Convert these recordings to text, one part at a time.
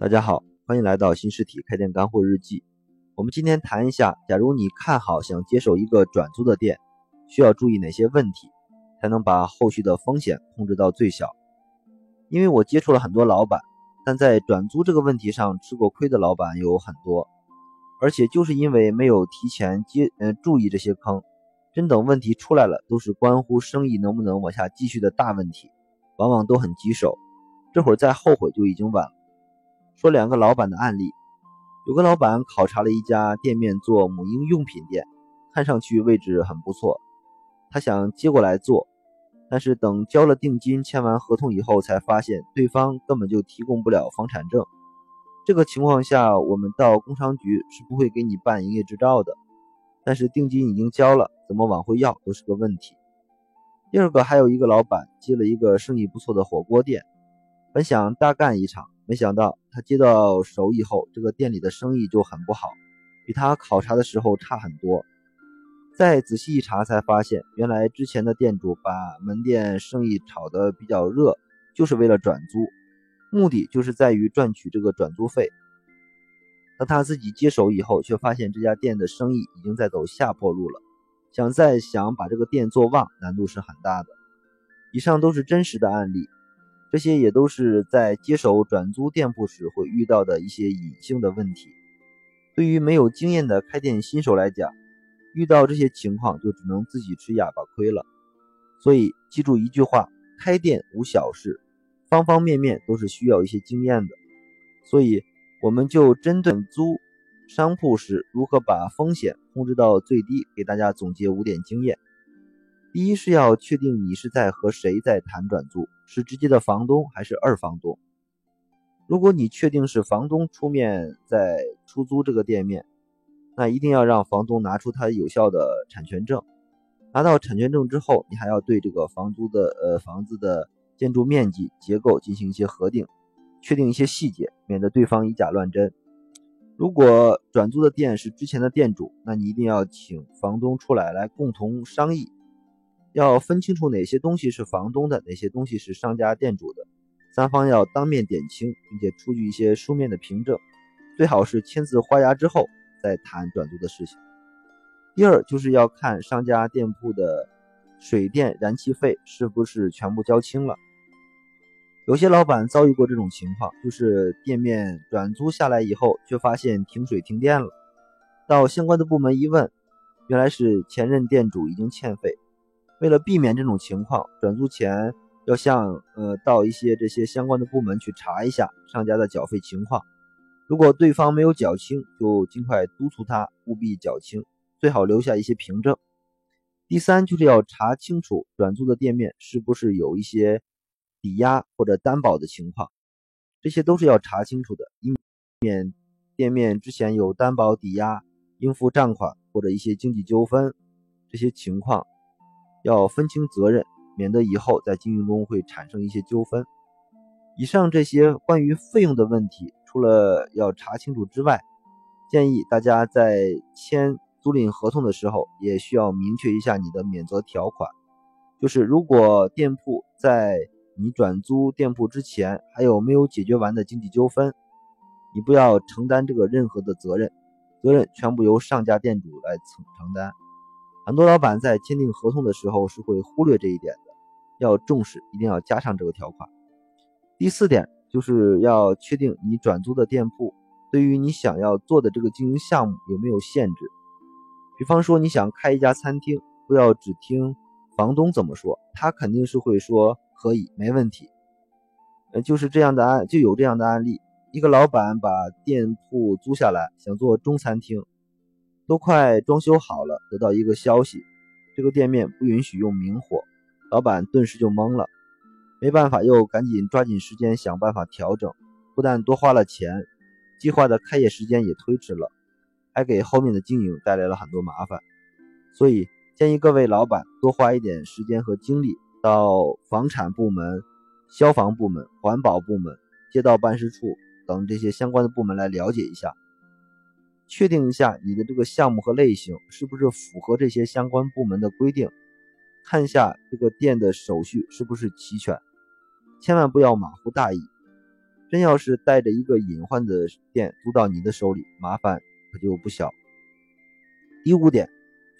大家好，欢迎来到新实体开店干货日记。我们今天谈一下，假如你看好想接手一个转租的店，需要注意哪些问题，才能把后续的风险控制到最小？因为我接触了很多老板，但在转租这个问题上吃过亏的老板有很多，而且就是因为没有提前接呃注意这些坑，真等问题出来了，都是关乎生意能不能往下继续的大问题，往往都很棘手，这会儿再后悔就已经晚了。说两个老板的案例，有个老板考察了一家店面做母婴用品店，看上去位置很不错，他想接过来做，但是等交了定金、签完合同以后，才发现对方根本就提供不了房产证。这个情况下，我们到工商局是不会给你办营业执照的，但是定金已经交了，怎么往回要都是个问题。第二个，还有一个老板接了一个生意不错的火锅店，本想大干一场。没想到他接到手以后，这个店里的生意就很不好，比他考察的时候差很多。再仔细一查，才发现原来之前的店主把门店生意炒得比较热，就是为了转租，目的就是在于赚取这个转租费。当他自己接手以后，却发现这家店的生意已经在走下坡路了，想再想把这个店做旺，难度是很大的。以上都是真实的案例。这些也都是在接手转租店铺时会遇到的一些隐性的问题。对于没有经验的开店新手来讲，遇到这些情况就只能自己吃哑巴亏了。所以记住一句话：开店无小事，方方面面都是需要一些经验的。所以我们就针对租商铺时如何把风险控制到最低，给大家总结五点经验。第一是要确定你是在和谁在谈转租，是直接的房东还是二房东。如果你确定是房东出面在出租这个店面，那一定要让房东拿出他有效的产权证。拿到产权证之后，你还要对这个房租的呃房子的建筑面积、结构进行一些核定，确定一些细节，免得对方以假乱真。如果转租的店是之前的店主，那你一定要请房东出来来共同商议。要分清楚哪些东西是房东的，哪些东西是商家店主的，三方要当面点清，并且出具一些书面的凭证，最好是签字画押之后再谈转租的事情。第二就是要看商家店铺的水电燃气费是不是全部交清了。有些老板遭遇过这种情况，就是店面转租下来以后，却发现停水停电了，到相关的部门一问，原来是前任店主已经欠费。为了避免这种情况，转租前要向呃到一些这些相关的部门去查一下商家的缴费情况。如果对方没有缴清，就尽快督促他务必缴清，最好留下一些凭证。第三就是要查清楚转租的店面是不是有一些抵押或者担保的情况，这些都是要查清楚的，以免店面之前有担保抵押、应付账款或者一些经济纠纷这些情况。要分清责任，免得以后在经营中会产生一些纠纷。以上这些关于费用的问题，除了要查清楚之外，建议大家在签租赁合同的时候，也需要明确一下你的免责条款。就是如果店铺在你转租店铺之前还有没有解决完的经济纠纷，你不要承担这个任何的责任，责任全部由上家店主来承承担。很多老板在签订合同的时候是会忽略这一点的，要重视，一定要加上这个条款。第四点就是要确定你转租的店铺对于你想要做的这个经营项目有没有限制。比方说你想开一家餐厅，不要只听房东怎么说，他肯定是会说可以，没问题。呃，就是这样的案就有这样的案例，一个老板把店铺租下来，想做中餐厅。都快装修好了，得到一个消息，这个店面不允许用明火，老板顿时就懵了，没办法，又赶紧抓紧时间想办法调整，不但多花了钱，计划的开业时间也推迟了，还给后面的经营带来了很多麻烦。所以建议各位老板多花一点时间和精力，到房产部门、消防部门、环保部门、街道办事处等这些相关的部门来了解一下。确定一下你的这个项目和类型是不是符合这些相关部门的规定，看一下这个店的手续是不是齐全，千万不要马虎大意。真要是带着一个隐患的店租到你的手里，麻烦可就不小。第五点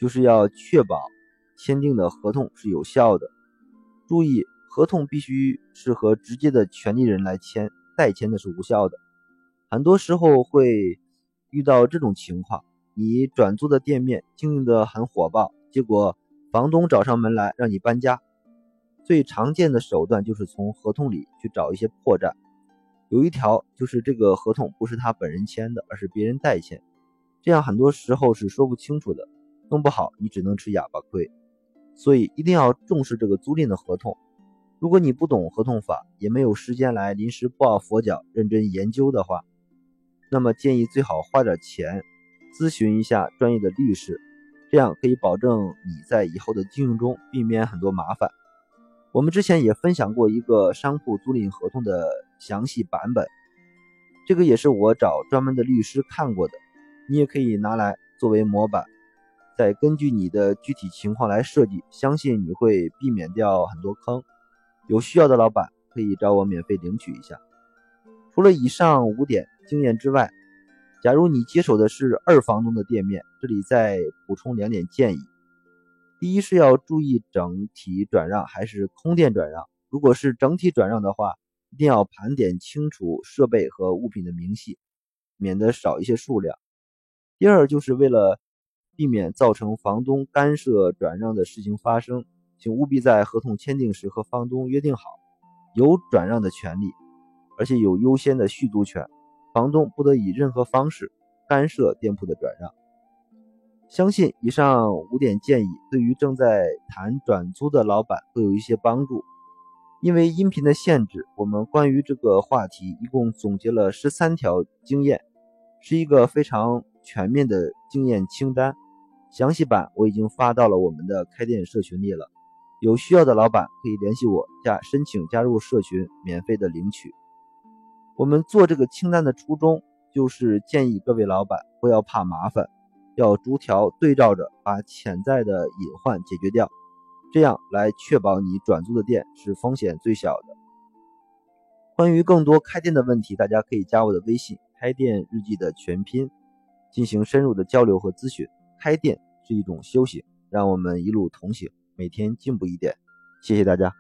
就是要确保签订的合同是有效的，注意合同必须是和直接的权利人来签，代签的是无效的。很多时候会遇到这种情况，你转租的店面经营的很火爆，结果房东找上门来让你搬家。最常见的手段就是从合同里去找一些破绽，有一条就是这个合同不是他本人签的，而是别人代签，这样很多时候是说不清楚的，弄不好你只能吃哑巴亏。所以一定要重视这个租赁的合同。如果你不懂合同法，也没有时间来临时抱佛脚认真研究的话，那么建议最好花点钱咨询一下专业的律师，这样可以保证你在以后的经营中避免很多麻烦。我们之前也分享过一个商铺租赁合同的详细版本，这个也是我找专门的律师看过的，你也可以拿来作为模板，再根据你的具体情况来设计，相信你会避免掉很多坑。有需要的老板可以找我免费领取一下。除了以上五点经验之外，假如你接手的是二房东的店面，这里再补充两点建议。第一是要注意整体转让还是空店转让。如果是整体转让的话，一定要盘点清楚设备和物品的明细，免得少一些数量。第二就是为了避免造成房东干涉转让的事情发生，请务必在合同签订时和房东约定好，有转让的权利，而且有优先的续租权，房东不得以任何方式干涉店铺的转让。相信以上五点建议对于正在谈转租的老板会有一些帮助。因为音频的限制，我们关于这个话题一共总结了十三条经验，是一个非常全面的经验清单。详细版我已经发到了我们的开店社群里了，有需要的老板可以联系我加申请加入社群，免费的领取。我们做这个清单的初衷就是建议各位老板不要怕麻烦。要逐条对照着把潜在的隐患解决掉，这样来确保你转租的店是风险最小的。关于更多开店的问题，大家可以加我的微信“开店日记”的全拼，进行深入的交流和咨询。开店是一种修行，让我们一路同行，每天进步一点。谢谢大家。